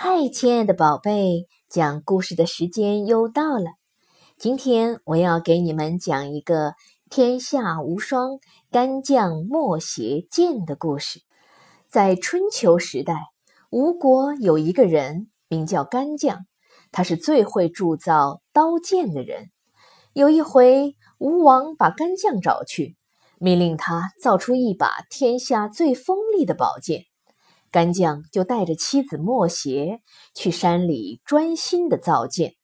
嗨，亲爱的宝贝，讲故事的时间又到了。今天我要给你们讲一个天下无双、干将莫邪剑的故事。在春秋时代，吴国有一个人名叫干将，他是最会铸造刀剑的人。有一回，吴王把干将找去，命令他造出一把天下最锋利的宝剑。干将就带着妻子莫邪去山里专心的造剑。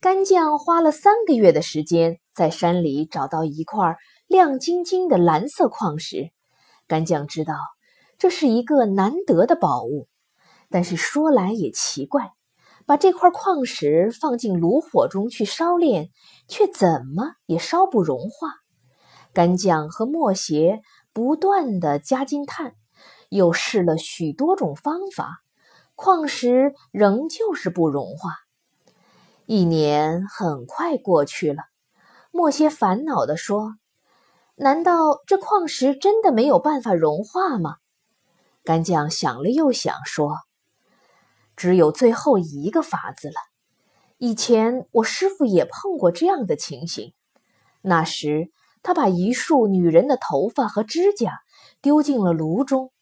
干将花了三个月的时间，在山里找到一块亮晶晶的蓝色矿石。干将知道这是一个难得的宝物，但是说来也奇怪，把这块矿石放进炉火中去烧炼，却怎么也烧不融化。干将和莫邪不断的加金炭。又试了许多种方法，矿石仍旧是不融化。一年很快过去了，莫邪烦恼地说：“难道这矿石真的没有办法融化吗？”干将想了又想，说：“只有最后一个法子了。以前我师傅也碰过这样的情形，那时他把一束女人的头发和指甲丢进了炉中。”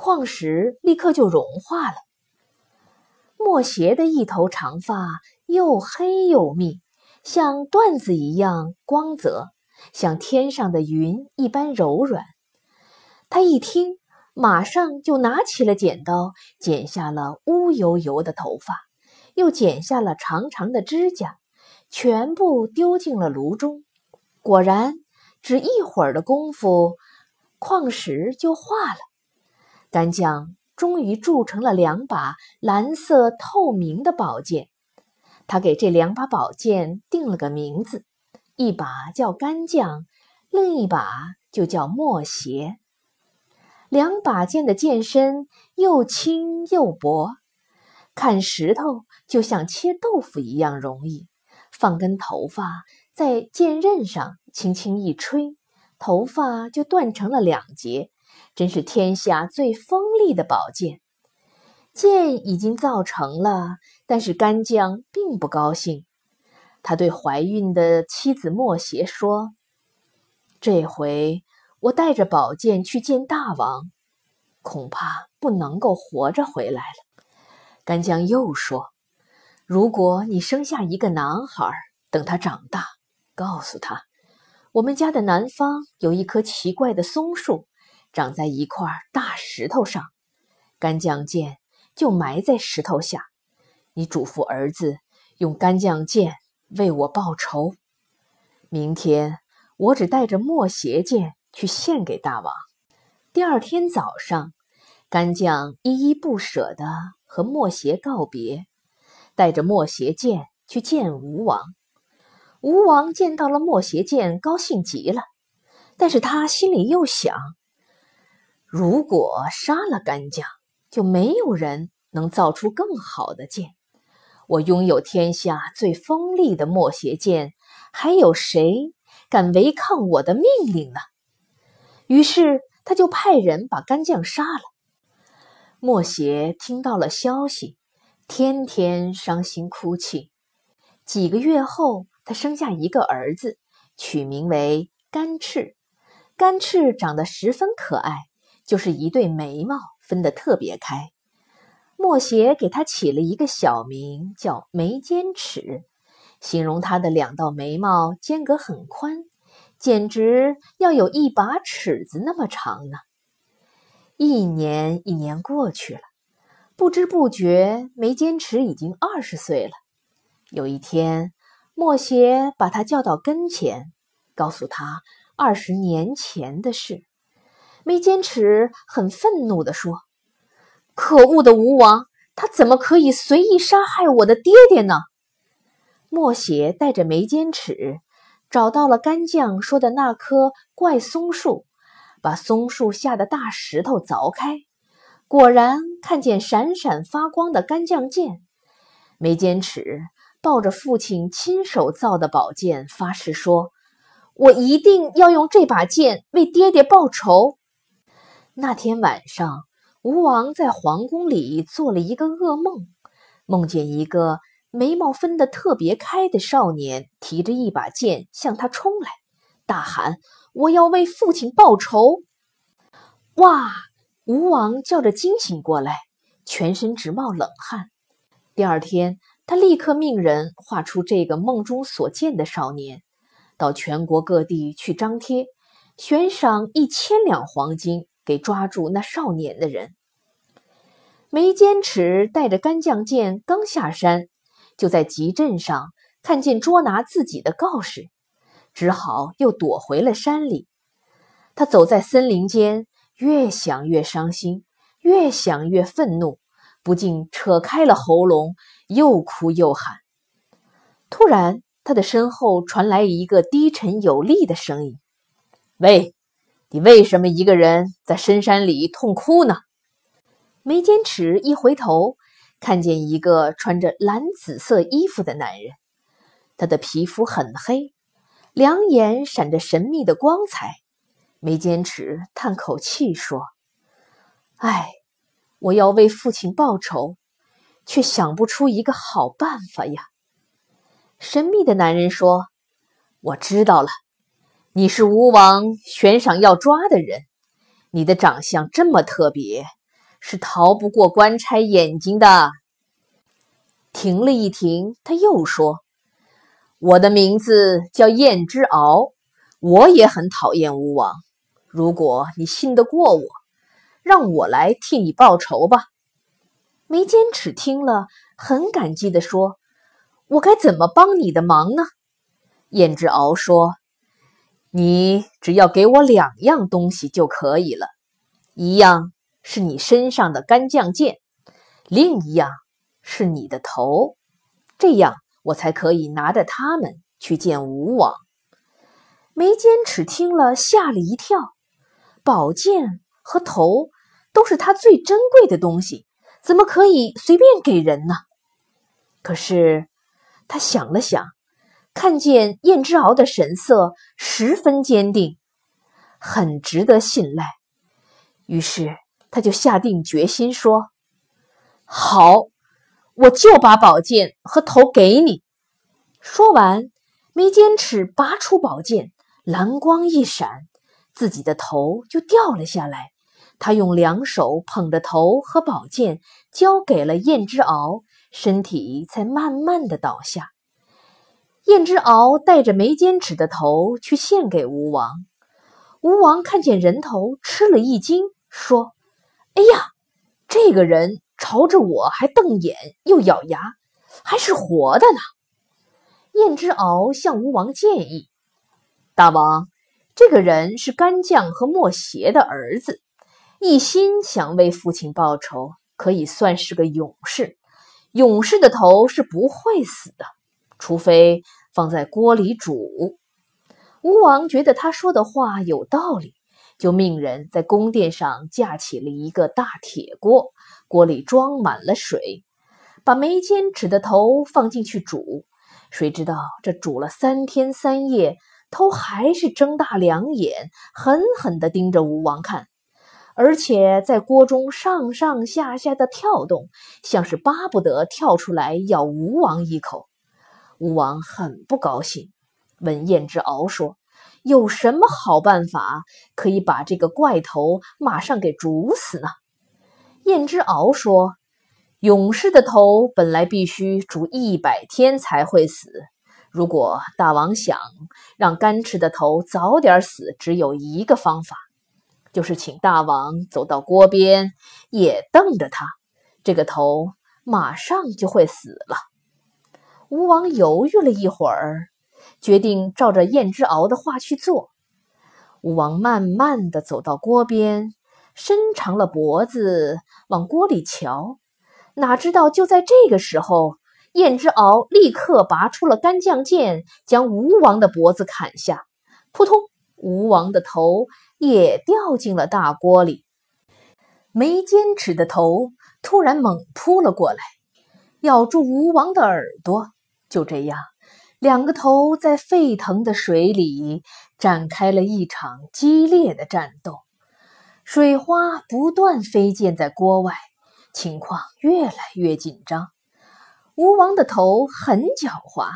矿石立刻就融化了。莫邪的一头长发又黑又密，像缎子一样光泽，像天上的云一般柔软。他一听，马上就拿起了剪刀，剪下了乌油油的头发，又剪下了长长的指甲，全部丢进了炉中。果然，只一会儿的功夫，矿石就化了。干将终于铸成了两把蓝色透明的宝剑，他给这两把宝剑定了个名字，一把叫干将，另一把就叫莫邪。两把剑的剑身又轻又薄，砍石头就像切豆腐一样容易。放根头发在剑刃上，轻轻一吹，头发就断成了两截。真是天下最锋利的宝剑，剑已经造成了，但是干将并不高兴。他对怀孕的妻子莫邪说：“这回我带着宝剑去见大王，恐怕不能够活着回来了。”干将又说：“如果你生下一个男孩，等他长大，告诉他，我们家的南方有一棵奇怪的松树。”长在一块大石头上，干将剑就埋在石头下。你嘱咐儿子用干将剑为我报仇。明天我只带着墨邪剑去献给大王。第二天早上，干将依依不舍地和墨邪告别，带着墨邪剑去见吴王。吴王见到了墨邪剑，高兴极了，但是他心里又想。如果杀了干将，就没有人能造出更好的剑。我拥有天下最锋利的墨邪剑，还有谁敢违抗我的命令呢？于是他就派人把干将杀了。墨邪听到了消息，天天伤心哭泣。几个月后，他生下一个儿子，取名为干赤。干赤长得十分可爱。就是一对眉毛分得特别开，莫邪给他起了一个小名叫眉间尺，形容他的两道眉毛间隔很宽，简直要有一把尺子那么长呢。一年一年过去了，不知不觉眉间尺已经二十岁了。有一天，莫邪把他叫到跟前，告诉他二十年前的事。眉间尺很愤怒地说：“可恶的吴王，他怎么可以随意杀害我的爹爹呢？”莫邪带着眉间尺找到了干将说的那棵怪松树，把松树下的大石头凿开，果然看见闪闪发光的干将剑。眉间尺抱着父亲亲手造的宝剑，发誓说：“我一定要用这把剑为爹爹报仇。”那天晚上，吴王在皇宫里做了一个噩梦，梦见一个眉毛分得特别开的少年提着一把剑向他冲来，大喊：“我要为父亲报仇！”哇！吴王叫着惊醒过来，全身直冒冷汗。第二天，他立刻命人画出这个梦中所见的少年，到全国各地去张贴，悬赏一千两黄金给抓住那少年的人。眉间尺带着干将剑刚下山，就在集镇上看见捉拿自己的告示，只好又躲回了山里。他走在森林间，越想越伤心，越想越愤怒，不禁扯开了喉咙，又哭又喊。突然，他的身后传来一个低沉有力的声音：“喂，你为什么一个人在深山里痛哭呢？”眉间尺一回头，看见一个穿着蓝紫色衣服的男人，他的皮肤很黑，两眼闪着神秘的光彩。眉间尺叹口气说：“唉，我要为父亲报仇，却想不出一个好办法呀。”神秘的男人说：“我知道了，你是吴王悬赏要抓的人，你的长相这么特别。”是逃不过官差眼睛的。停了一停，他又说：“我的名字叫燕之敖，我也很讨厌吴王。如果你信得过我，让我来替你报仇吧。”眉间尺听了，很感激地说：“我该怎么帮你的忙呢？”燕之敖说：“你只要给我两样东西就可以了，一样。”是你身上的干将剑，另一样是你的头，这样我才可以拿着它们去见吴王。眉间尺听了，吓了一跳。宝剑和头都是他最珍贵的东西，怎么可以随便给人呢？可是他想了想，看见燕之敖的神色十分坚定，很值得信赖，于是。他就下定决心说：“好，我就把宝剑和头给你。”说完，眉间尺拔出宝剑，蓝光一闪，自己的头就掉了下来。他用两手捧着头和宝剑，交给了燕之敖，身体才慢慢的倒下。燕之敖带着眉间尺的头去献给吴王。吴王看见人头，吃了一惊，说。哎呀，这个人朝着我还瞪眼，又咬牙，还是活的呢。燕之敖向吴王建议：“大王，这个人是干将和莫邪的儿子，一心想为父亲报仇，可以算是个勇士。勇士的头是不会死的，除非放在锅里煮。”吴王觉得他说的话有道理。就命人在宫殿上架起了一个大铁锅，锅里装满了水，把眉间尺的头放进去煮。谁知道这煮了三天三夜，头还是睁大两眼，狠狠地盯着吴王看，而且在锅中上上下下的跳动，像是巴不得跳出来咬吴王一口。吴王很不高兴，问燕之敖说。有什么好办法可以把这个怪头马上给煮死呢？燕之敖说：“勇士的头本来必须煮一百天才会死。如果大王想让干吃的头早点死，只有一个方法，就是请大王走到锅边，也瞪着他，这个头马上就会死了。”吴王犹豫了一会儿。决定照着燕之敖的话去做。吴王慢慢的走到锅边，伸长了脖子往锅里瞧。哪知道就在这个时候，燕之敖立刻拔出了干将剑，将吴王的脖子砍下。扑通，吴王的头也掉进了大锅里。没坚持的头突然猛扑了过来，咬住吴王的耳朵。就这样。两个头在沸腾的水里展开了一场激烈的战斗，水花不断飞溅在锅外，情况越来越紧张。吴王的头很狡猾，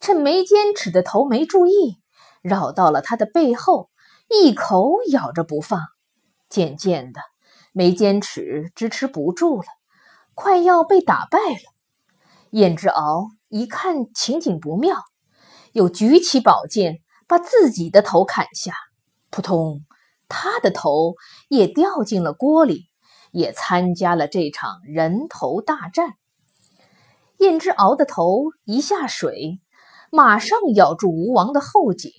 趁眉间尺的头没注意，绕到了他的背后，一口咬着不放。渐渐的，眉间尺支持不住了，快要被打败了。燕之敖一看情景不妙，又举起宝剑，把自己的头砍下。扑通，他的头也掉进了锅里，也参加了这场人头大战。燕之敖的头一下水，马上咬住吴王的后颈，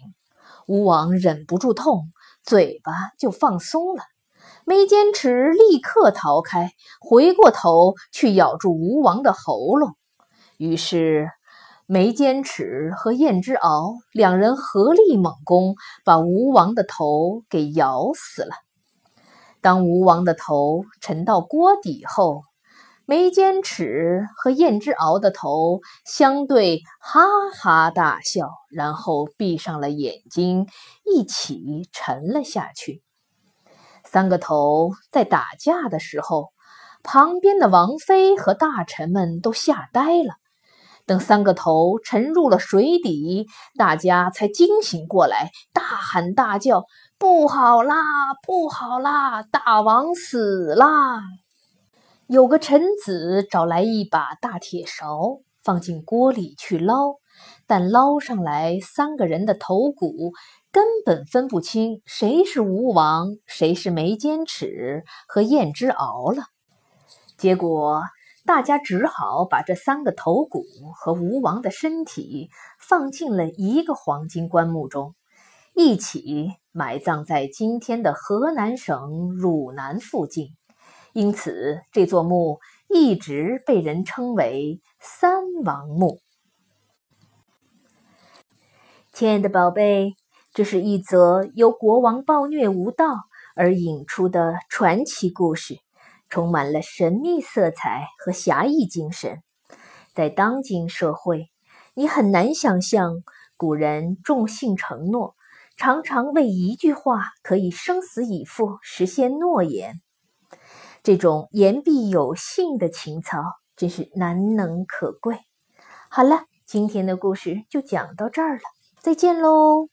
吴王忍不住痛，嘴巴就放松了。没坚持立刻逃开，回过头去咬住吴王的喉咙。于是眉间尺和燕之敖两人合力猛攻，把吴王的头给咬死了。当吴王的头沉到锅底后，眉间尺和燕之敖的头相对，哈哈大笑，然后闭上了眼睛，一起沉了下去。三个头在打架的时候，旁边的王妃和大臣们都吓呆了。等三个头沉入了水底，大家才惊醒过来，大喊大叫：“不好啦，不好啦，大王死啦！”有个臣子找来一把大铁勺，放进锅里去捞，但捞上来三个人的头骨，根本分不清谁是吴王，谁是眉间尺和燕之敖了。结果大家只好把这三个头骨和吴王的身体放进了一个黄金棺木中，一起埋葬在今天的河南省汝南附近。因此，这座墓一直被人称为“三王墓”。亲爱的宝贝，这是一则由国王暴虐无道而引出的传奇故事，充满了神秘色彩和侠义精神。在当今社会，你很难想象古人重信承诺，常常为一句话可以生死以赴实现诺言。这种言必有信的情操，真是难能可贵。好了，今天的故事就讲到这儿了，再见喽。